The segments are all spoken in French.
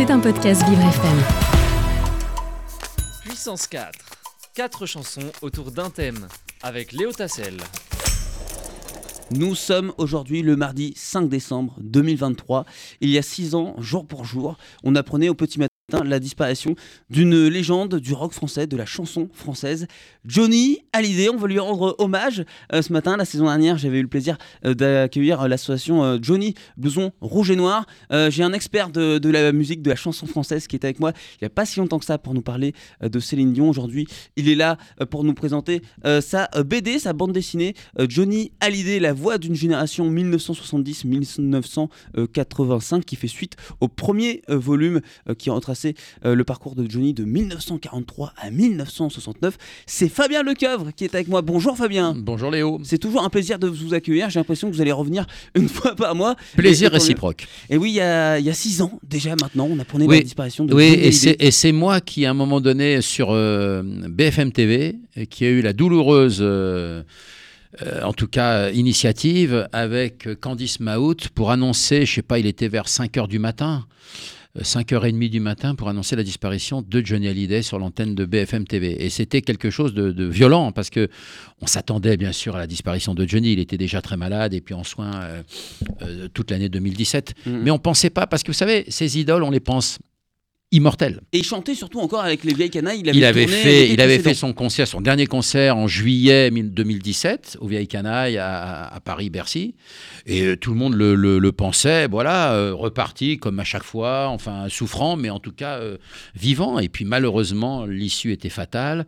C'est un podcast Vivre FM. Puissance 4. Quatre chansons autour d'un thème. Avec Léo Tassel. Nous sommes aujourd'hui le mardi 5 décembre 2023. Il y a six ans, jour pour jour, on apprenait au petit matin la disparition d'une légende du rock français, de la chanson française, Johnny Hallyday. On veut lui rendre hommage euh, ce matin. La saison dernière, j'avais eu le plaisir euh, d'accueillir euh, l'association Johnny Blouson Rouge et Noir. J'ai un expert de, la musique, de la chanson française qui est avec moi il n'y a pas si longtemps que ça pour nous parler de Céline Dion. Aujourd'hui, il est là pour nous présenter sa BD, sa bande dessinée, Johnny Hallyday, la voix d'une génération 1970-1985 qui fait suite au premier volume qui retrace euh, le parcours de Johnny de 1943 à 1969. C'est Fabien Lecoeuvre qui est avec moi. Bonjour Fabien. Bonjour Léo. C'est toujours un plaisir de vous accueillir. J'ai l'impression que vous allez revenir une fois par mois. Plaisir réciproque. Et oui, il y, a, il y a six ans déjà maintenant, on apprenait oui. la disparition de Oui, Johnny et c'est moi qui, à un moment donné, sur euh, BFM TV, qui a eu la douloureuse. Euh, euh, en tout cas, initiative avec Candice Maout pour annoncer, je sais pas, il était vers 5 heures du matin, 5h30 du matin pour annoncer la disparition de Johnny Hallyday sur l'antenne de BFM TV. Et c'était quelque chose de, de, violent parce que on s'attendait bien sûr à la disparition de Johnny. Il était déjà très malade et puis en soins euh, euh, toute l'année 2017. Mmh. Mais on pensait pas parce que vous savez, ces idoles, on les pense immortel. Et il chantait surtout encore avec les vieilles canailles. Il avait, il avait fait, il avait fait son concert, son dernier concert en juillet 2017 aux vieilles canailles à, à Paris-Bercy. Et euh, tout le monde le, le, le pensait, voilà, euh, reparti comme à chaque fois, enfin souffrant, mais en tout cas euh, vivant. Et puis malheureusement, l'issue était fatale.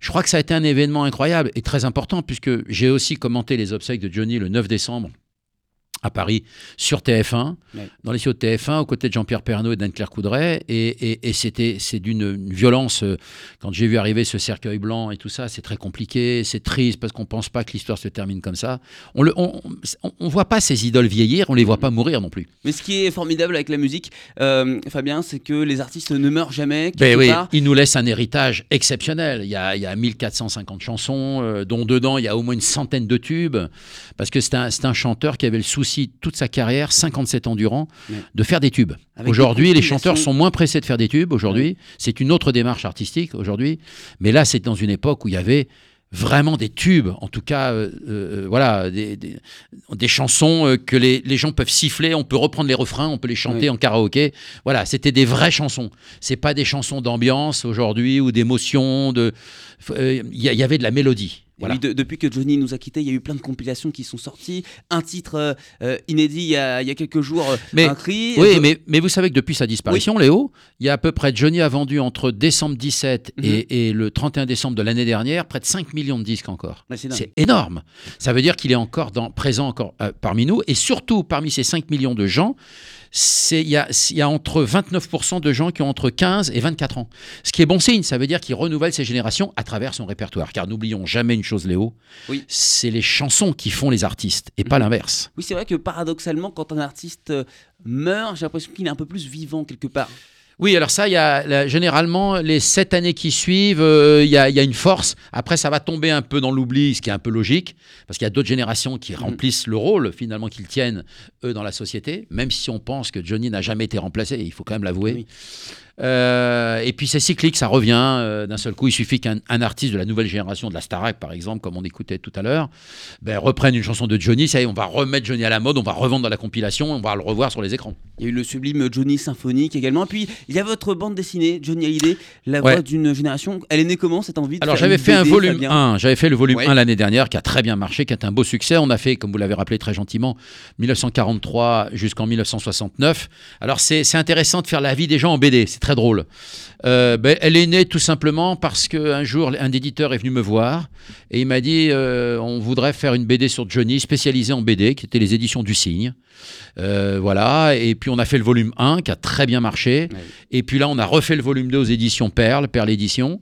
Je crois que ça a été un événement incroyable et très important puisque j'ai aussi commenté les obsèques de Johnny le 9 décembre à Paris sur TF1, ouais. dans les studios de TF1, aux côtés de Jean-Pierre Pernaud et d'Anne-Claire Coudray. Et, et, et c'était, c'est d'une violence. Euh, quand j'ai vu arriver ce cercueil blanc et tout ça, c'est très compliqué, c'est triste parce qu'on ne pense pas que l'histoire se termine comme ça. On ne on, on, on, voit pas ces idoles vieillir, on les voit pas mourir non plus. Mais ce qui est formidable avec la musique, euh, Fabien, c'est que les artistes ne meurent jamais. Ben oui, part. ils nous laissent un héritage exceptionnel. Il y a, il y a 1450 chansons, euh, dont dedans il y a au moins une centaine de tubes, parce que c'est un, un chanteur qui avait le souci toute sa carrière, 57 ans durant, ouais. de faire des tubes. Aujourd'hui, les chanteurs sont moins pressés de faire des tubes. Aujourd'hui, ouais. c'est une autre démarche artistique. Aujourd'hui, mais là, c'est dans une époque où il y avait vraiment des tubes, en tout cas, euh, euh, voilà, des, des, des chansons euh, que les, les, gens peuvent siffler, on peut reprendre les refrains, on peut les chanter oui. en karaoké. Voilà, c'était des vraies chansons. C'est pas des chansons d'ambiance aujourd'hui ou d'émotion. De, il euh, y, y, avait de la mélodie. Voilà. Oui, de, depuis que Johnny nous a quittés, il y a eu plein de compilations qui sont sorties. Un titre euh, inédit il y, a, il y, a, quelques jours, mais, un cri. Oui, mais, mais, vous savez que depuis sa disparition, oui. Léo, il y a à peu près, Johnny a vendu entre décembre 17 mm -hmm. et, et, le 31 décembre de l'année dernière, près de 5 millions de disques encore. C'est énorme. Ça veut dire qu'il est encore dans, présent encore euh, parmi nous. Et surtout, parmi ces 5 millions de gens, il y a, y a, entre 29% de gens qui ont entre 15 et 24 ans. Ce qui est bon signe, ça veut dire qu'il renouvelle ses générations à travers son répertoire. Car n'oublions jamais une chose, Léo, oui. c'est les chansons qui font les artistes et pas mmh. l'inverse. Oui, c'est vrai que paradoxalement, quand un artiste euh, meurt, j'ai l'impression qu'il est un peu plus vivant quelque part. Oui, alors ça, il y a là, généralement les sept années qui suivent, euh, il y, a, y, a, une force. Après, ça va tomber un peu dans l'oubli, ce qui est un peu logique, parce qu'il y a d'autres générations qui remplissent mmh. le rôle finalement qu'ils tiennent eux dans la société. Même si on pense que Johnny n'a jamais été remplacé, il faut quand même l'avouer. Oui. Euh, et puis c'est cyclique, ça revient euh, d'un seul coup. Il suffit qu'un artiste de la nouvelle génération, de la Starac par exemple, comme on écoutait tout à l'heure, ben, reprenne une chanson de Johnny. Ça y est, on va remettre Johnny à la mode, on va revendre dans la compilation, on va le revoir sur les écrans. Il y a eu le sublime Johnny symphonique également. Puis il y a votre bande dessinée, Johnny Hallyday, la voix ouais. d'une génération. Elle est née comment cette envie de Alors j'avais fait BD, un volume Fabien 1, j'avais fait le volume ouais. 1 l'année dernière qui a très bien marché, qui est un beau succès. On a fait, comme vous l'avez rappelé très gentiment, 1943 jusqu'en 1969. Alors c'est intéressant de faire la vie des gens en BD, très drôle. Euh, ben, elle est née tout simplement parce qu'un jour, un éditeur est venu me voir et il m'a dit euh, on voudrait faire une BD sur Johnny, spécialisée en BD, qui était les éditions du Cygne. Euh, voilà, et puis on a fait le volume 1 qui a très bien marché. Ouais. Et puis là, on a refait le volume 2 aux éditions Perle, Perle Édition.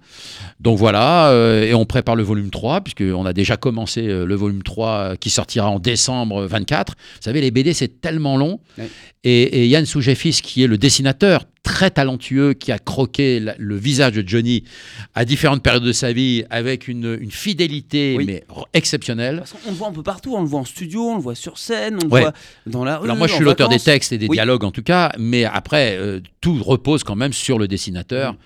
Donc voilà, et on prépare le volume 3, puisqu'on a déjà commencé le volume 3 qui sortira en décembre 24. Vous savez, les BD, c'est tellement long. Ouais. Et, et, Yann Sougefis, qui est le dessinateur, très talentueux qui a croqué le visage de Johnny à différentes périodes de sa vie avec une, fidélité mais exceptionnelle. on le voit un peu partout, on le voit en studio, on le voit sur scène, on le voit dans la rue. Alors moi je suis l'auteur des textes et des dialogues en tout cas, mais après euh, tout repose quand même sur le dessinateur. Mm.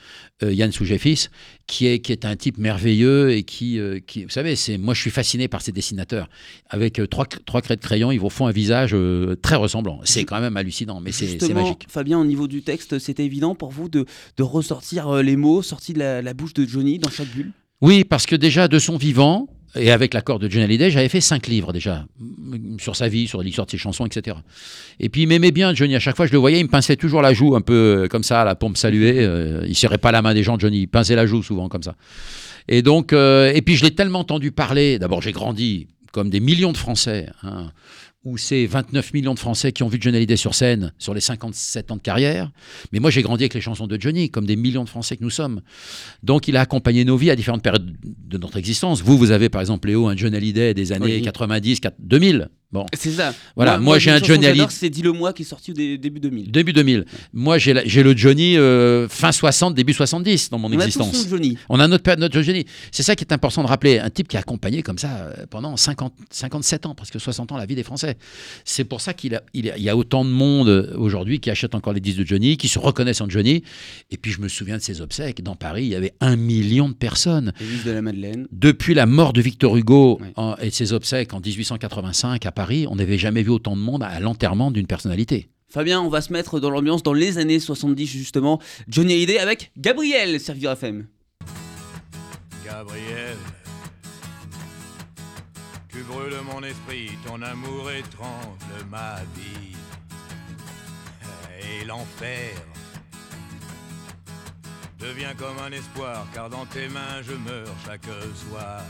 Euh, Yann Soujefis, qui est, qui est un type merveilleux et qui, euh, qui vous savez, c'est moi je suis fasciné par ces dessinateurs. Avec euh, trois, trois de crayon, ils vous font un visage très ressemblant. C'est quand même hallucinant, mais c'est magique. Fabien, au niveau du texte, c'était évident pour vous de, de ressortir les mots sortis de la, la bouche de Johnny dans chaque bulle? Oui, parce que déjà de son vivant, et avec l'accord de Johnny Hallyday, j'avais fait cinq livres déjà, sur sa vie, sur l'histoire de ses chansons, etc. Et puis il m'aimait bien, Johnny. À chaque fois je le voyais, il me pinçait toujours la joue, un peu euh, comme ça, la pompe saluer. Euh, il serrait pas la main des gens, Johnny. Il pinçait la joue souvent, comme ça. Et donc, euh, et puis je l'ai tellement entendu parler. D'abord, j'ai grandi comme des millions de Français. Hein, où c'est 29 millions de Français qui ont vu Johnny Hallyday sur scène sur les 57 ans de carrière. Mais moi, j'ai grandi avec les chansons de Johnny, comme des millions de Français que nous sommes. Donc, il a accompagné nos vies à différentes périodes de notre existence. Vous, vous avez par exemple, Léo, un Johnny Hallyday des années 90, 2000. Bon. C'est ça. Voilà, moi, j'ai un Johnny Hallyday. C'est Dis-le-moi qui est sorti au début 2000. Début 2000. Moi j'ai le Johnny euh, fin 60, début 70 dans mon existence. A Johnny. On a notre, notre Johnny. C'est ça qui est important de rappeler. Un type qui a accompagné comme ça euh, pendant 50, 57 ans, presque 60 ans la vie des Français. C'est pour ça qu'il il y a autant de monde euh, aujourd'hui qui achète encore les disques de Johnny, qui se reconnaissent en Johnny. Et puis je me souviens de ses obsèques. Dans Paris, il y avait un million de personnes. de la Madeleine. Depuis la mort de Victor Hugo et ses obsèques en 1885 à Paris on n'avait jamais vu autant de monde à l'enterrement d'une personnalité. Fabien, on va se mettre dans l'ambiance dans les années 70 justement. Johnny Hallyday avec Gabriel, Servir FM. Gabriel, tu brûles mon esprit, ton amour étrange ma vie. Et l'enfer devient comme un espoir, car dans tes mains je meurs chaque soir.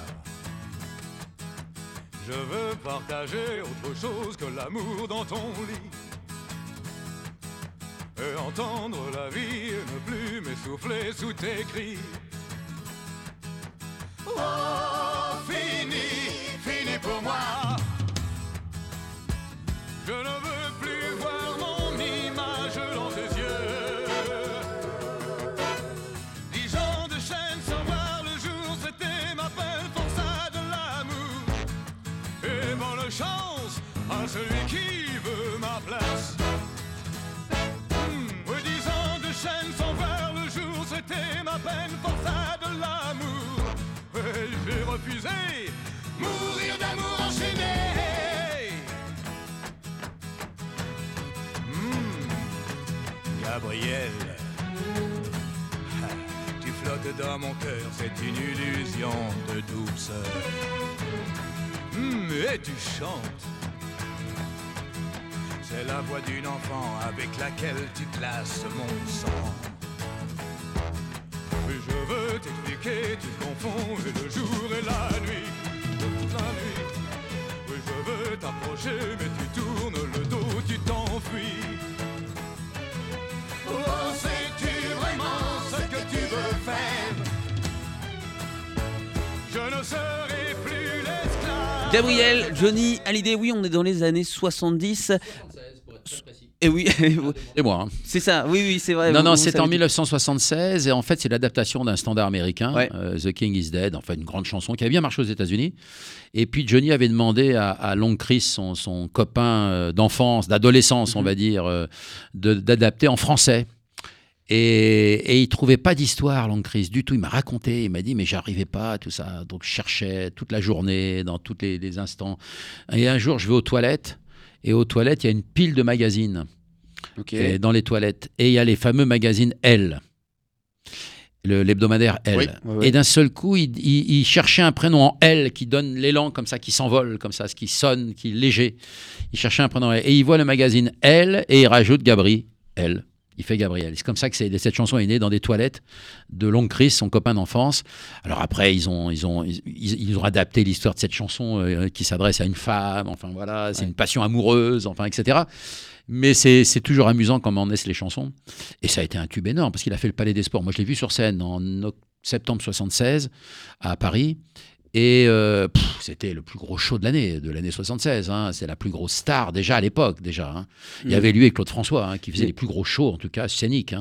Je veux partager autre chose que l'amour dans ton lit. Et entendre la vie ne plus m'essouffler sous tes cris. Oh, pour ça de l'amour. J'ai refusé mourir d'amour enchaîné. Hmm, Gabriel, tu flottes dans mon cœur, c'est une illusion de douceur. Hmm, et tu chantes. C'est la voix d'une enfant avec laquelle tu classes mon sang. Tu confonds le jour et la nuit. Toute la nuit. Oui, je veux t'approcher, mais tu tournes le dos, tu t'enfuis. Oh, sais-tu vraiment ce que tu veux faire? Je ne serai plus l'esclave. Gabriel, Johnny, Hallyday, oui, on est dans les années 70. Et oui, et moi. Hein. C'est ça, oui, oui, c'est vrai. Non, non, c'est en 1976 et en fait, c'est l'adaptation d'un standard américain, euh, The King is Dead, en fait, une grande chanson qui a bien marché aux États-Unis. Et puis Johnny avait demandé à, Long Chris, son, copain euh, d'enfance, d'adolescence, on mhm. va dire, euh, d'adapter en français. Et, et, il trouvait pas d'histoire, Long Chris, du tout. Il m'a raconté, il m'a dit, mais j'arrivais pas, tout ça. Donc je cherchais toute la journée, dans tous les, les instants. Et un jour, je vais aux toilettes et aux toilettes, il y a une pile de magazines dans les toilettes. Et il y a les fameux magazines L l'hebdomadaire L. Et d'un seul coup, il, cherchait un prénom en L qui donne l'élan comme ça, qui s'envole comme ça, ce qui sonne, qui est léger. Il cherchait un prénom L. Et il voit le magazine L et il rajoute Gabri L. Il fait Gabriel. C'est comme ça que cette chanson est née dans des toilettes de Long Chris, son copain d'enfance. Alors après, ils ont, ils ont, ils, ont adapté l'histoire de cette chanson euh, qui s'adresse à une femme. Enfin voilà, c'est une passion amoureuse, enfin etc. Mais c'est toujours amusant comment naissent les chansons. Et ça a été un tube énorme parce qu'il a fait le Palais des Sports. Moi, je l'ai vu sur scène en septembre 76 à Paris. Et euh, c'était le plus gros show de l'année, de l'année 76. hein. C'est la plus grosse star déjà à l'époque déjà. hein. Il y Mm. avait lui et Claude François hein, qui faisaient Mm. les plus gros shows en tout cas scéniques.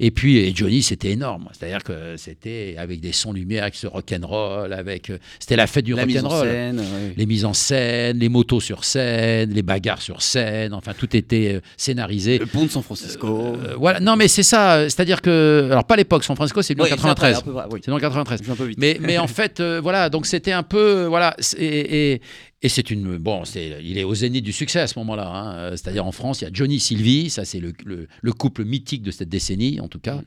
Et puis et Johnny c'était énorme. C'est-à-dire que c'était avec des sons lumière, avec ce rock'n'roll, avec euh, c'était la fête du rock'n'roll. Les mises en scène, les motos sur scène, les bagarres sur scène, enfin tout était euh, scénarisé. Le pont de San Francisco. Euh, voilà, non mais c'est ça, c'est-à-dire que alors pas l'époque, San Francisco c'est Ouais, 1993. c'est après, un peu, ouais, oui. C'est dans le 93. Je vais un peu vite. Mais, mais en fait, voilà, donc c'était un peu, voilà, et, et c'est une, bon, c'est, il est au zénith du succès à ce moment-là. hein. C'est-à-dire en France, il y a Johnny Sylvie, ça c'est le, le, le couple mythique de cette décennie, en tout cas.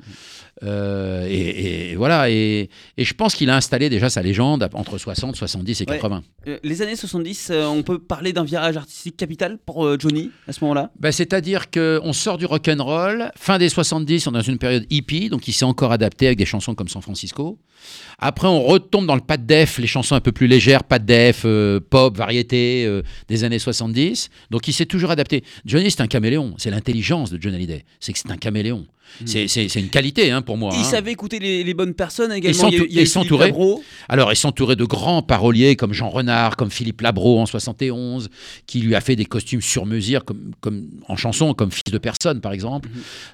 Euh, et, et voilà, et, et je pense qu'il a installé déjà sa légende entre 60, 70 et Ouais. 80. Euh, les années 70, euh, on peut parler d'un virage artistique capital pour Johnny à ce moment-là? Ben, C'est-à-dire qu'on sort du rock and roll, fin des 70, on est dans une période hippie, donc il s'est encore adapté avec des chansons comme San Francisco. Après, on retombe dans le pas de def, les chansons un peu plus légères, pas de def, euh, pop, euh, des années 70. Donc il s'est toujours adapté. Johnny, c'est un caméléon. C'est l'intelligence de John Hallyday. C'est que c'est un caméléon. C'est- C'est une qualité hein, pour moi. Il hein. savait écouter les, les bonnes personnes également. s'entou- il y a eu- il y a et eu Philippe s'entourer. Labro. Alors, il s'entourait de grands paroliers comme Jean Renard, comme Philippe Labro en 71, qui lui a fait des costumes sur mesure comme, comme, en chanson, comme Fils de personne, par exemple.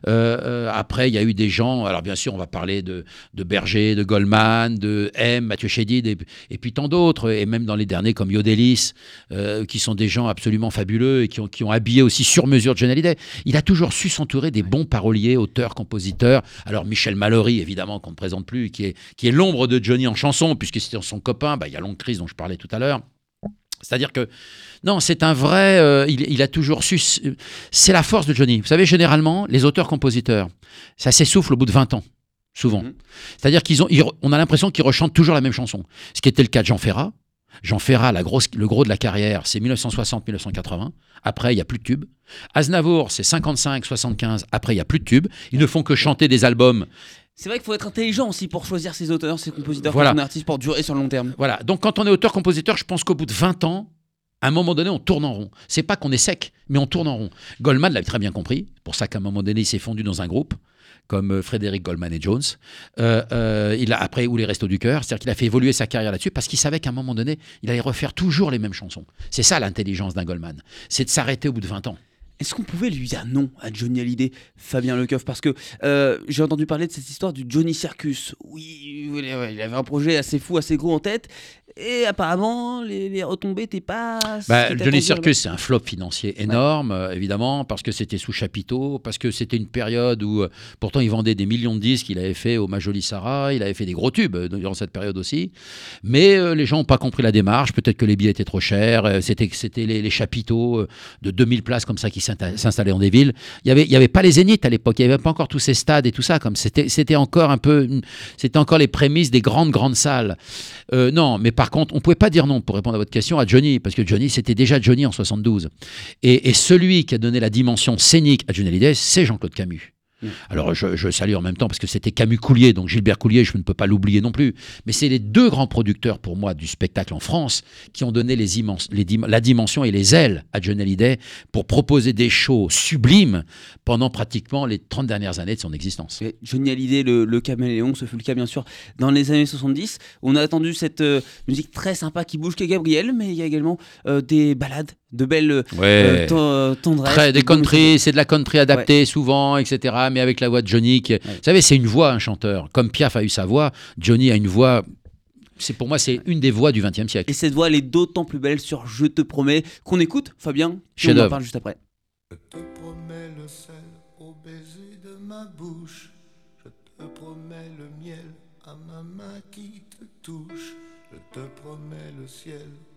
Euh, euh, après, il y a eu des gens, alors bien sûr, on va parler de, de Berger, de Goldman, de M, Mathieu Chédid, et, et puis tant d'autres, et même dans les derniers comme Yodelis, euh, qui sont des gens absolument fabuleux et qui ont, qui ont habillé aussi sur mesure John Hallyday. Il a toujours su s'entourer des bons paroliers, auteurs, compositeurs. Alors Michel Mallory, évidemment, qu'on ne présente plus, qui est, qui est l'ombre de Johnny en chanson, puisque c'était son copain. Bah, Il y a Long Chris dont je parlais tout à l'heure. C'est-à-dire que, non, c'est un vrai. euh, il, il a toujours su. C'est la force de Johnny. Vous savez, généralement, les auteurs-compositeurs, ça s'essouffle au bout de 20 ans, souvent. Mhm. C'est-à-dire qu'ils ont, ils re- on a l'impression qu'ils rechantent toujours la même chanson. Ce qui était le cas de Jean Ferrat. Jean Ferrat, la grosse, le gros de la carrière, c'est 1960-1980. Après, il n'y a plus de tubes. Aznavour, c'est 55-75. Après, il n'y a plus de tubes. Ils ne font que chanter des albums. C'est vrai qu'il faut être intelligent aussi pour choisir ses auteurs, ses compositeurs, Voilà. ses artistes pour durer sur le long terme. Voilà. Donc, quand on est auteur-compositeur, je pense qu'au bout de 20 ans, à un moment donné, on tourne en rond. C'est pas qu'on est sec, mais on tourne en rond. Goldman l'avait très bien compris. C'est pour ça qu'à un moment donné, il s'est fondu dans un groupe comme euh, Frédéric Goldman et Jones. Euh, euh, il a après ou les Restos du cœur, c'est-à-dire qu'il a fait évoluer sa carrière là-dessus parce qu'il savait qu'à un moment donné, il allait refaire toujours les mêmes chansons. C'est ça l'intelligence d'un Goldman, c'est de s'arrêter au bout de 20 ans. Est-ce qu'on pouvait lui dire non à Johnny Hallyday, Fabien Lecoeuf? Parce que j'ai entendu parler de cette histoire du Johnny Circus. Oui, il avait un projet assez fou, assez gros en tête. Et apparemment, les, les retombées n'étaient pas. Bah, Johnny Circus, c'est un flop financier énorme, euh, évidemment, parce que c'était sous chapiteau, parce que c'était une période où, euh, pourtant, il vendait des millions de disques. Il avait fait au Majoli Sarah, il avait fait des gros tubes euh, durant cette période aussi. Mais les gens n'ont pas compris la démarche. Peut-être que les billets étaient trop chers. c'était les, les chapiteaux de 2000 places comme ça qui s'insta- s'installaient dans des villes. Il y avait, il y avait pas les zéniths à l'époque. Il y avait pas encore tous ces stades et tout ça. Comme c'était, c'était encore un peu, c'était encore les prémices des grandes grandes salles. Non, mais par contre, on pouvait pas dire non pour répondre à votre question à Johnny, parce que Johnny, c'était déjà Johnny en 72. Et, et celui qui a donné la dimension scénique à Johnny Hallyday, c'est Jean-Claude Camus. Mm. Alors je, salue en même temps parce que c'était Camus Coulier, donc Gilbert Coulier, je ne peux pas l'oublier non plus. Mais c'est les deux grands producteurs pour moi du spectacle en France qui ont donné la dimension et les ailes à Johnny Hallyday pour proposer des shows sublimes pendant pratiquement les 30 dernières années de son existence. Et Johnny Hallyday, le, le caméléon, ce fut le cas bien sûr dans les années 70. On a attendu cette euh, musique très sympa qui bouge que Gabriel, mais il y a également euh, des balades, de belles euh, Ouais. ten- euh, tendresses. Très, des country, c'est de la country adaptée souvent, etc. Mais avec la voix de Johnny. qui- Vous savez, c'est une voix, un chanteur. Comme Piaf a eu sa voix, Johnny a une voix. C'est pour moi, c'est une des voix du XXe siècle. Et cette voix, elle est d'autant plus belle sur Je te promets qu'on écoute, Fabien. on en parle juste après. Je te promets le sel au baiser de ma bouche. Je te promets le miel à ma main qui te touche. Je te promets le ciel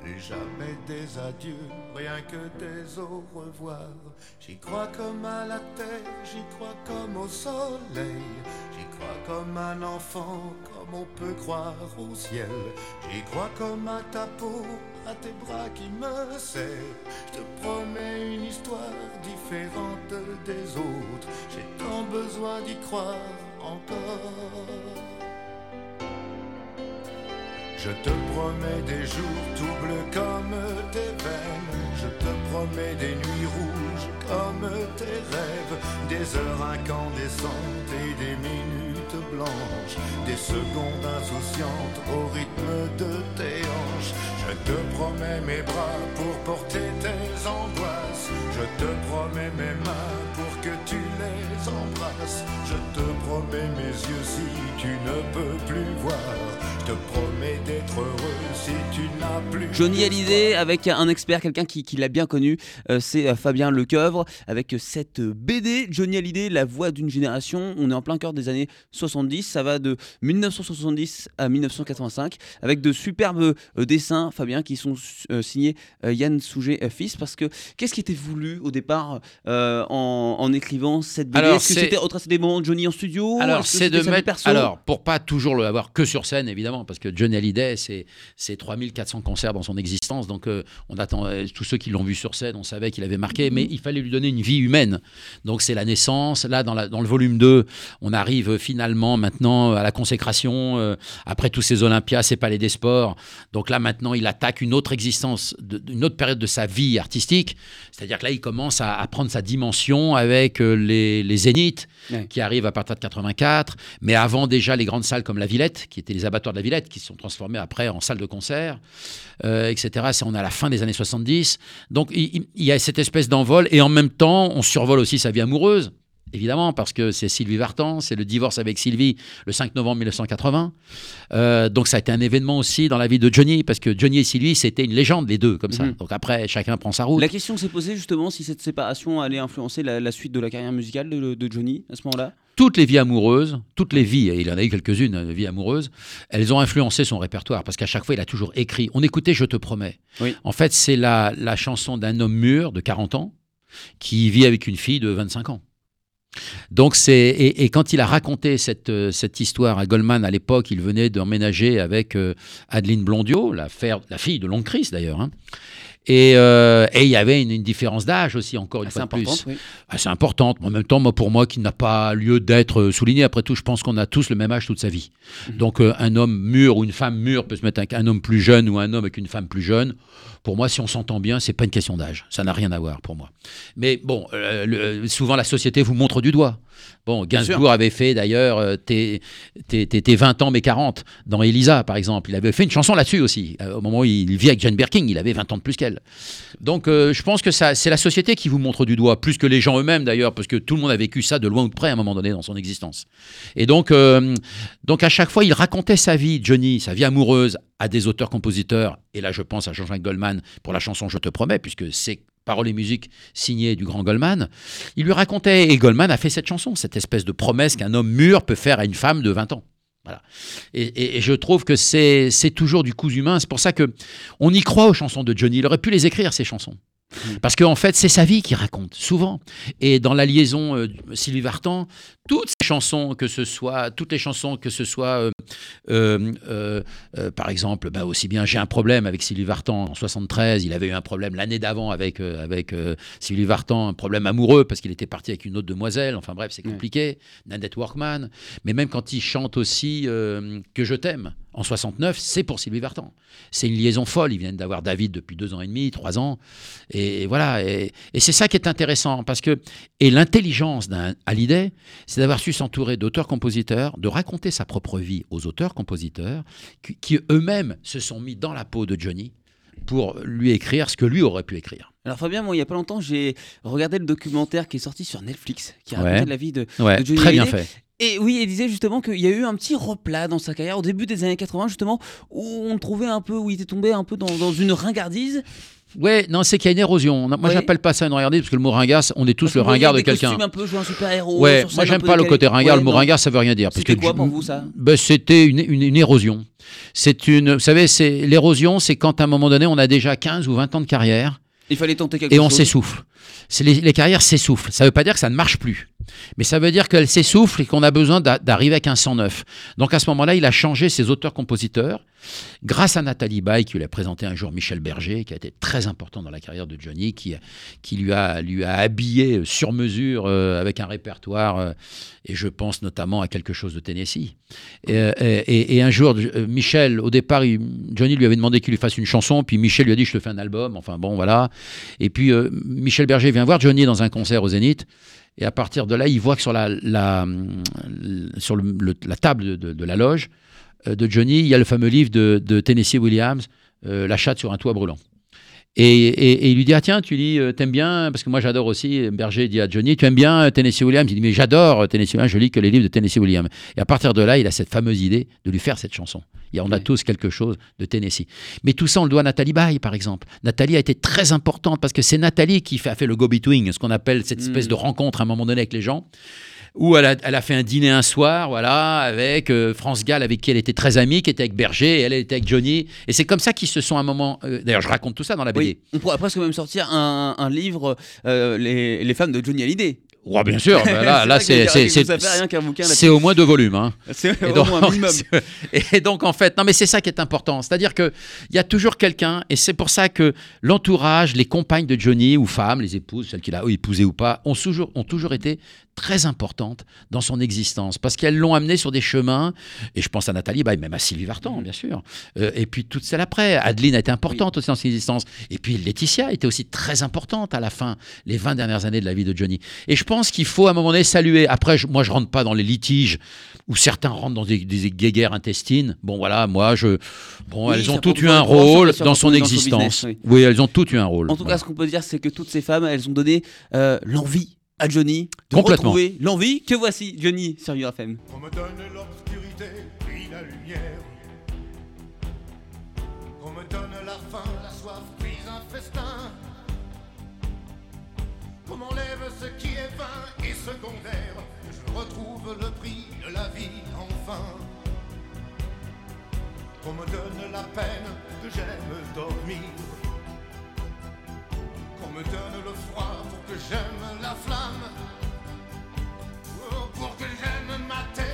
Plus jamais des adieux, rien que des au revoir. J'y crois comme à la terre, j'y crois comme au soleil. J'y crois comme un enfant, comme on peut croire au ciel. J'y crois comme à ta peau, à tes bras qui me serrent. Je te promets une histoire différente des autres. J'ai tant besoin d'y croire encore. Je te promets des jours tout bleus comme tes veines. Je te promets des nuits rouges comme tes rêves. Des heures incandescentes et des minutes blanches. Des secondes insouciantes au rythme de tes hanches. Je te promets mes bras pour porter Johnny. Hallyday avec un expert, quelqu'un qui, qui l'a bien connu, euh, c'est euh, Fabien Lecoeuvre avec cette euh, BD Johnny Hallyday, la voix d'une génération. On est en plein cœur des années 70, ça va de 1970 à 1985 avec de superbes dessins, Fabien, qui sont signés Yann Souget fils. Parce que qu'est-ce qui était voulu au départ euh, en, en écrivant cette BD Est-ce que c'était retracer des moments de Johnny en studio? Alors, c'est de mettre. Alors, pour pas toujours le avoir que sur scène, évidemment, parce que Johnny Hallyday, c'est c'est 3400 concerts dans son existence. Donc, euh, on attend euh, tous ceux qui l'ont vu sur scène, on savait qu'il avait marqué, mais il fallait lui donner une vie humaine. Donc, c'est la naissance. Là, dans, la- dans le volume 2, on arrive finalement maintenant à la consécration. euh, après tous ces Olympias, ces palais des sports. Donc là, maintenant, il attaque une autre existence, de- une autre période de sa vie artistique. C'est-à-dire que là, il commence à, à prendre sa dimension avec les, les Zéniths Ouais. qui arrivent à partir de 84, mais avant déjà les grandes salles comme la Villette, qui étaient les abattoirs de la Villette, qui se sont transformés après en salles de concert, euh, etc. C'est on est à la fin des années 70. Donc il- il y a cette espèce d'envol, et en même temps, on survole aussi sa vie amoureuse. Évidemment, parce que c'est Sylvie Vartan, c'est le divorce avec Sylvie le 5 novembre 1980. Euh, donc ça a été un événement aussi dans la vie de Johnny, parce que Johnny et Sylvie, c'était une légende, les deux, comme ça. Mhm. Donc après, chacun prend sa route. La question s'est posée justement si cette séparation allait influencer la, la suite de la carrière musicale de, de Johnny à ce moment-là? toutes les vies amoureuses, toutes les vies, et il en a eu quelques-unes, euh, vies amoureuses, elles ont influencé son répertoire parce qu'à chaque fois, il a toujours écrit. On écoutait Je te promets. Oui. En fait, c'est la, la chanson d'un homme mûr de 40 ans qui vit avec une fille de 25 ans. Donc et, quand il a raconté cette, euh, cette histoire à Goldman à l'époque, il venait d'emménager avec euh, Adeline Blondiot, la fille de Long Chris d'ailleurs. hein. Et, euh, et il y avait une, une différence d'âge aussi encore une Assez fois de plus importante, oui. assez importante, mais en même temps, moi, pour moi, qui n'a pas lieu d'être euh, souligné. Après tout, je pense qu'on a tous le même âge toute sa vie. Mhm. Donc, euh, un homme mûr ou une femme mûre peut se mettre avec un homme plus jeune ou un homme avec une femme plus jeune. Pour moi, si on s'entend bien, c'est pas une question d'âge. Ça n'a rien à voir pour moi. Mais bon, euh, le- souvent la société vous montre du doigt. Bon. Gainsbourg avait fait d'ailleurs euh, tes, tes, tes- tes 20 ans mais 40 dans Elisa, par exemple. Il avait fait une chanson là-dessus aussi. Euh, au moment où il vit avec Jane Birkin, il avait 20 ans de plus qu'elle. Donc euh, je pense que ça, c'est la société qui vous montre du doigt, plus que les gens eux-mêmes d'ailleurs, parce que tout le monde a vécu ça de loin ou de près à un moment donné dans son existence. Et donc, euh, donc à chaque fois, il racontait sa vie, Johnny, sa vie amoureuse, à des auteurs-compositeurs. Et là, je pense à Jean-Jacques Goldman pour la chanson Je te promets, puisque c'est paroles et musique signées du grand Goldman. Il lui racontait, et Goldman a fait cette chanson, cette espèce de promesse qu'un homme mûr peut faire à une femme de 20 ans. Voilà. Et, et- et je trouve que c'est toujours du coup humain. C'est pour ça que on y croit aux chansons de Johnny. Il aurait pu les écrire, ces chansons. Parce qu'en fait, c'est sa vie qu'il raconte, souvent. Et dans la liaison euh, Sylvie Vartan, toutes ces chansons, que ce soit, toutes les chansons, que ce soit, euh, euh, euh, par exemple, bah, aussi bien J'ai un problème avec Sylvie Vartan en 73, il avait eu un problème l'année d'avant avec, avec Sylvie Vartan, un problème amoureux parce qu'il était parti avec une autre demoiselle, enfin bref, c'est compliqué. Nanette Workman, mais même quand il chante aussi Que je t'aime en 69, c'est pour Sylvie Vartan. C'est une liaison folle, ils viennent d'avoir David depuis deux ans et demi, trois ans. Et voilà, et, et c'est ça qui est intéressant, parce que, et l'intelligence d'un Hallyday, c'est d'avoir su s'entourer d'auteurs-compositeurs, de raconter sa propre vie aux auteurs-compositeurs, qui, qui eux-mêmêmes se sont mis dans la peau de Johnny pour lui écrire ce que lui aurait pu écrire. Alors Fabien, moi il y a pas longtemps j'ai regardé le documentaire qui est sorti sur Netflix, qui a Ouais. raconté la vie de... Ouais, De Johnny très bien Hallyday. fait. Et oui, il disait justement qu'il y a eu un petit replat dans sa carrière au début des années 80 justement, où on le trouvait un peu, où il était tombé un peu dans, dans une ringardise. Ouais, non, c'est qu'il y a une érosion. Moi, Ouais. j'appelle pas ça une ringardise, parce que le mot ringard, on est tous Parce le ringard de quelqu'un. un peu jouer un super-héros. Ouais, sur moi j'aime pas le côté ringard. Ouais, le mot non. ringard, ça veut rien dire. C'était quoi pour vous ça? Ben, c'était une, une- une érosion. C'est une, vous savez, c'est l'érosion, c'est quand à un moment donné, on a déjà 15 ou 20 ans de carrière Il fallait tenter quelque et chose. on s'essouffle. Les, les carrières s'essoufflent. Ça veut pas dire que ça ne marche plus. Mais ça veut dire qu'elle s'essouffle et qu'on a besoin d'a- d'arriver avec un sang neuf. Donc à ce moment-là, il a changé ses auteurs-compositeurs grâce à Nathalie Baye, qui lui a présenté un jour Michel Berger, qui a été très important dans la carrière de Johnny, qui, qui lui, a, lui a habillé sur mesure euh, avec un répertoire. euh, et je pense notamment à quelque chose de Tennessee. Et, euh, un jour, Michel, au départ, Johnny lui avait demandé qu'il lui fasse une chanson, puis Michel lui a dit Je te fais un album. Enfin bon, voilà. Et puis Michel Berger vient voir Johnny dans un concert au Zénith. Et à partir de là, il voit que sur la, table de, la loge euh, de Johnny, il y a le fameux livre de, de Tennessee Williams, euh, La chatte sur un toit brûlant. Et, et- et il lui dit Ah, tiens, tu lis, euh, t'aimes bien Parce que moi, j'adore aussi. Berger dit à Johnny Tu aimes bien euh, Tennessee Williams? Il dit Mais j'adore euh, Tennessee Williams, je lis que les livres de Tennessee Williams. Et à partir de là, il a cette fameuse idée de lui faire cette chanson. Et on a tous quelque chose de Tennessee. Mais tout ça, on le doit à Nathalie Baye, par exemple. Nathalie a été très importante parce que c'est Nathalie qui fait, a fait le go-between, ce qu'on appelle cette espèce Mm. de rencontre à un moment donné avec les gens. Où elle a, elle a fait un dîner un soir, voilà, avec euh, France Gall, avec qui elle était très amie, qui était avec Berger, et elle était avec Johnny. Et c'est comme ça qu'ils se sont à un moment. euh, D'ailleurs, je raconte tout ça dans la BD. Oui, on pourrait presque même sortir un, un livre, euh, les, les femmes de Johnny Hallyday. Ouais, bien sûr. bah là, c'est au moins deux volumes. Hein. C'est au donc, moins un minimum. et donc, en fait, non, mais c'est ça qui est important. C'est-à-dire qu'il y a toujours quelqu'un, et c'est pour ça que l'entourage, les compagnes de Johnny, ou femmes, les épouses, celles qu'il a épousées ou pas, ont toujours, ont toujours été très importantes dans son existence, parce qu'elles l'ont amené sur des chemins, et je pense à Nathalie, bah, et même à Sylvie Vartan, bien sûr, Euh, et puis toutes celles après. Adeline a été importante aussi dans son existence, et puis Laetitia était aussi très importante à la fin, les 20 dernières années de la vie de Johnny. Et je pense qu'il faut à un moment donné saluer. Après, je- moi, je rentre pas dans les litiges où certains rentrent dans des, des guéguerres intestines. Bon, voilà, moi, je. Bon, Oui, elles ont toutes eu un rôle dans son dans existence. oui. elles ont toutes eu un rôle. En tout Voilà. cas, ce qu'on peut dire, c'est que toutes ces femmes, elles ont donné euh, l'envie à Johnny de Complètement. retrouver l'envie que voici Johnny sur UFM. On me donne l'obscurité, puis la lumière. On me donne la faim, la soif, puis un festin. Qu'on m'enlève ce qui est vain et secondaire. Je retrouve le prix de la vie, enfin. Qu'on me donne la peine que j'aime dormir. Qu'on me donne le froid pour que j'aime la flamme. Oh, pour que j'aime ma terre,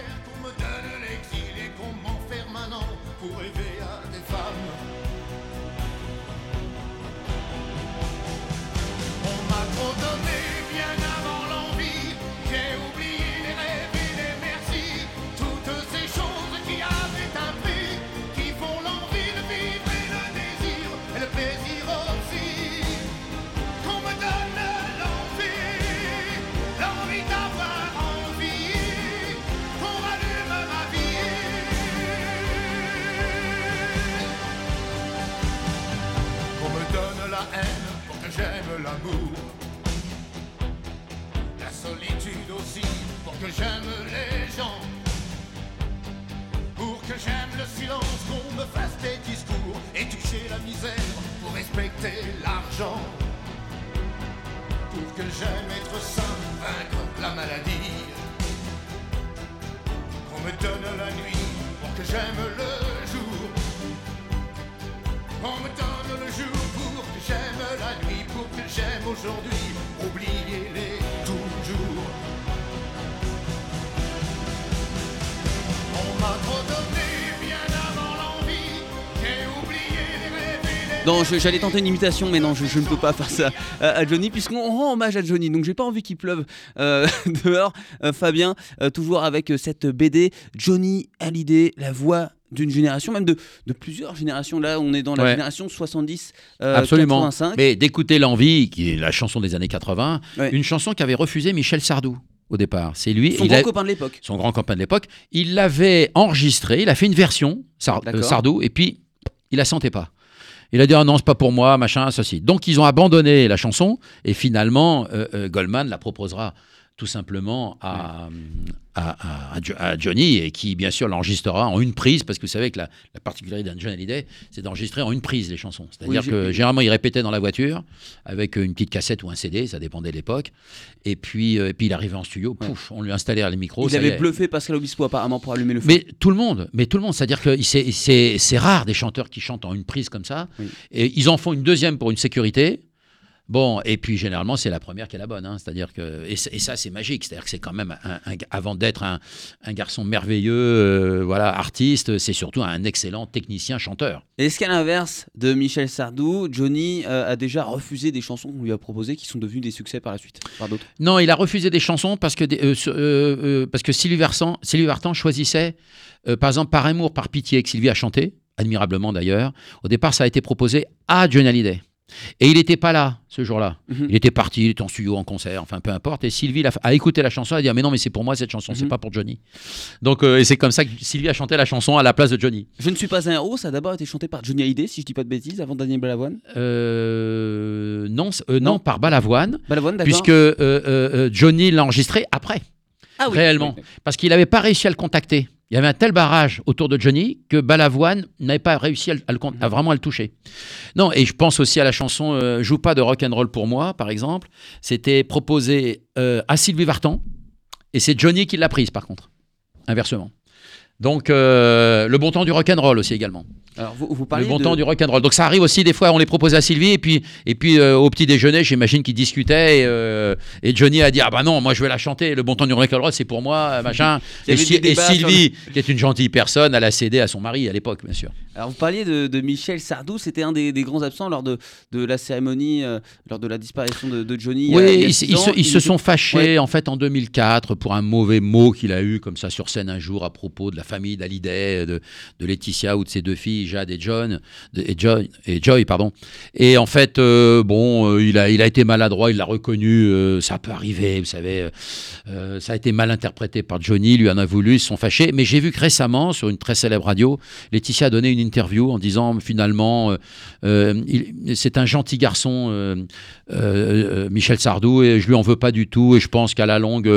On me donne le jour pour que j'aime la nuit, pour que j'aime aujourd'hui, oubliez-les toujours. On m'a trop donné bien avant l'envie, j'ai oublié les rêves Non, j'allais tenter une imitation, mais non, je, je ne peux pas faire ça à, Johnny, puisqu'on rend hommage à Johnny. Donc, j'ai pas envie qu'il pleuve euh, dehors. Euh, Fabien, euh, toujours avec cette BD, Johnny Hallyday, la voix d'une génération, même de, de plusieurs générations. Là, on est dans la Ouais. génération 70, euh, Absolument. 85. Mais d'écouter l'envie, qui est la chanson des années 80, Ouais. une chanson qu'avait refusé Michel Sardou au départ. C'est lui. Son il grand a- copain de l'époque. son grand copain de l'époque, il l'avait enregistré, il a fait une version, euh, Sardou, et puis il la sentait pas. Il a dit ah non c'est pas pour moi machin ceci. Donc ils ont abandonné la chanson et finalement euh, euh, Goldman la proposera tout simplement à, à, à- à Jo- à Johnny et qui bien sûr l'enregistrera en une prise parce que vous savez que la, la particularité d'un John Hallyday c'est d'enregistrer en une prise les chansons. C'est-à-dire Oui, que généralement il répétait dans la voiture avec une petite cassette ou un CD, ça dépendait de l'époque. Et puis euh, et puis il arrivait en studio, pouf, on lui installait les micros. Il avait est. bluffé Pascal Obispo apparemment pour allumer le feu. Mais tout le monde, mais tout le monde, c'est-à-dire que c'est- rare des chanteurs qui chantent en une prise comme ça. Oui. Et ils en font une deuxième pour une sécurité. Bon, et puis généralement, c'est la première qui est la bonne. hein. C'est-à-dire que. Et, ça, c'est magique. C'est-à-dire que c'est quand même. un- un- avant d'être un, un garçon merveilleux, euh, voilà, artiste, c'est surtout un excellent technicien chanteur. Est-ce qu'à l'inverse de Michel Sardou, Johnny euh, a déjà refusé des chansons qu'on lui a proposées qui sont devenues des succès par la suite par d'autres? Non, il a refusé des chansons parce que, des- euh, ce- parce que Sylvie Vartan, Sylvie Vartan choisissait, par exemple, Par amour, par pitié, que Sylvie a chanté, admirablement d'ailleurs. Au départ, ça a été proposé à Johnny Hallyday. Et il n'était pas là ce jour-là. Mhm. Il était parti, il était en studio, en concert, enfin peu importe. Et Sylvie a écouté la chanson, elle a dit ah, mais non mais c'est pour moi cette chanson, c'est Mhm. pas pour Johnny. Donc euh, et c'est comme ça que Sylvie a chanté la chanson à la place de Johnny. Je ne suis pas un héros, ça a d'abord été chanté par Johnny Hallyday, si je dis pas de bêtises, avant Daniel Balavoine. Euh, non, euh, Non. non, par Balavoine, Balavoine, d'accord. puisque Johnny l'a enregistré après. ah, oui. réellement. Oui, oui. parce qu'il n'avait pas réussi à le contacter. Il y avait un tel barrage autour de Johnny que Balavoine n'avait pas réussi à, le- à le con- à vraiment à le toucher. Non, et je pense aussi à la chanson euh, Joue pas de rock and roll pour moi, par exemple. C'était proposé euh, à Sylvie Vartan, et c'est Johnny qui l'a prise, par contre, inversement. Donc, euh, le bon temps du rock and roll aussi également. Alors, vous, vous Le parlez bon de... temps du rock and roll. Donc ça arrive aussi des fois, on les propose à Sylvie et puis et puis euh, au petit déjeuner, j'imagine qu'ils discutaient et, euh, et Johnny a dit ah bah non, moi je vais la chanter. Le bon temps du rock and roll, c'est pour moi, machin. Et, Sylvie, qui est une gentille personne, elle a cédé à son mari à l'époque, bien sûr. Alors, vous parliez de, de Michel Sardou, c'était un des, des grands absents lors de, de la cérémonie, lors de la disparition de, de Johnny. Oui, il ils, se, ils sont fâchés Ouais. en fait en 2004 pour un mauvais mot qu'il a eu comme ça sur scène un jour à propos de la famille d'Hallyday, de, de Laetitia ou de ses deux filles, Jade et John, et, Joy, et Joy, pardon. Et en fait, euh, bon, euh, il, a, il a été maladroit, il l'a reconnu, euh, ça peut arriver, vous savez, ça a été mal interprété par Johnny, lui en a voulu, ils se sont fâchés. Mais j'ai vu que récemment, sur une très célèbre radio, Laetitia a donné une interview en disant finalement, c'est un gentil garçon, Michel Sardou, et je lui en veux pas du tout. Et je pense qu'à la longue,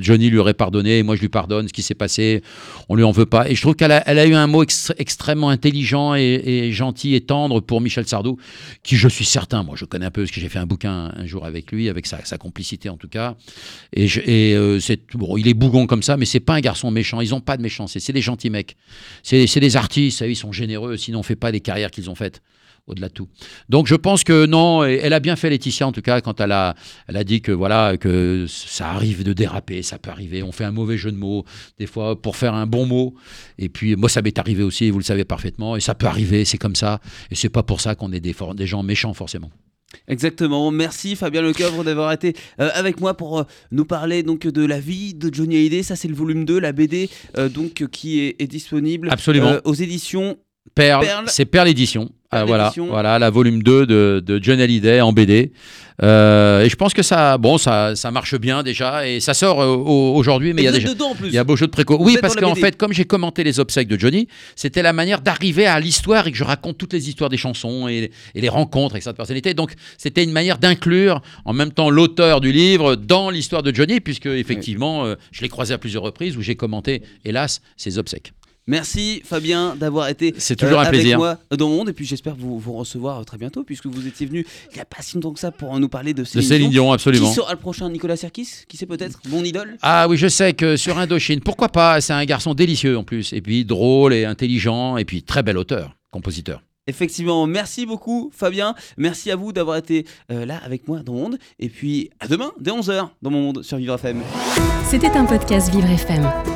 Johnny lui aurait pardonné, et moi je lui pardonne ce qui s'est passé. On lui en pas. Et je trouve qu'elle a, eu un mot extrêmement intelligent et, gentil et tendre pour Michel Sardou, qui je suis certain, moi je connais un peu parce que j'ai fait un bouquin un jour avec lui, avec sa, complicité en tout cas. Et, euh, il est bougon comme ça, mais c'est pas un garçon méchant. Ils ont pas de méchants, c'est des gentils mecs. C'est des artistes, ils sont généreux, sinon on fait pas les carrières qu'ils ont faites au-delà de tout. Donc je pense que non, elle a bien fait Laetitia en tout cas quand elle a, elle a dit que voilà que ça arrive de déraper, ça peut arriver. On fait un mauvais jeu de mots des fois pour faire un bon mot. Et puis moi ça m'est arrivé aussi, vous le savez parfaitement, et ça peut arriver, c'est comme ça. Et c'est pas pour ça qu'on est des, gens méchants forcément. Exactement. Merci Fabien Lecoeuvre d'avoir été euh, avec moi pour euh, nous parler donc de la vie de Johnny Hallyday. Ça c'est le volume 2, la BD euh, donc qui est, est disponible Absolument. aux éditions. Perle, Perle. c'est Perle Édition. Euh, voilà, voilà, la volume 2 de, de John Hallyday en BD. Euh, et je pense que ça, bon, ça, ça marche bien déjà et ça sort euh, au- aujourd'hui, mais il y a déjà. Il y a beau jeu de préco. Vous Oui, parce qu'en fait, comme j'ai commenté les obsèques de Johnny, c'était la manière d'arriver à l'histoire et que je raconte toutes les histoires des chansons et, et les rencontres avec cette personnalité. Donc, c'était une manière d'inclure en même temps l'auteur du livre dans l'histoire de Johnny, puisque effectivement, euh, je l'ai croisé à plusieurs reprises où j'ai commenté, hélas, ses obsèques. Merci Fabien d'avoir été euh, C'est toujours un avec plaisir. moi dans mon monde et puis j'espère vous vous recevoir euh, très bientôt puisque vous étiez venu il n'y a pas si longtemps que ça pour nous parler de De Céline, Céline Dion. Dion, absolument. Qui sera le prochain Nicolas Serkis? Qui sait peut-être? Mon idole? Ah oui, je sais que sur Indochine, pourquoi pas? C'est un garçon délicieux en plus, et puis drôle et intelligent, et puis très bel auteur, compositeur. Effectivement, merci beaucoup Fabien. Merci à vous d'avoir été euh, là avec moi dans mon monde. Et puis à demain, dès 11h, dans mon monde sur Vivre FM. C'était un podcast Vivre FM.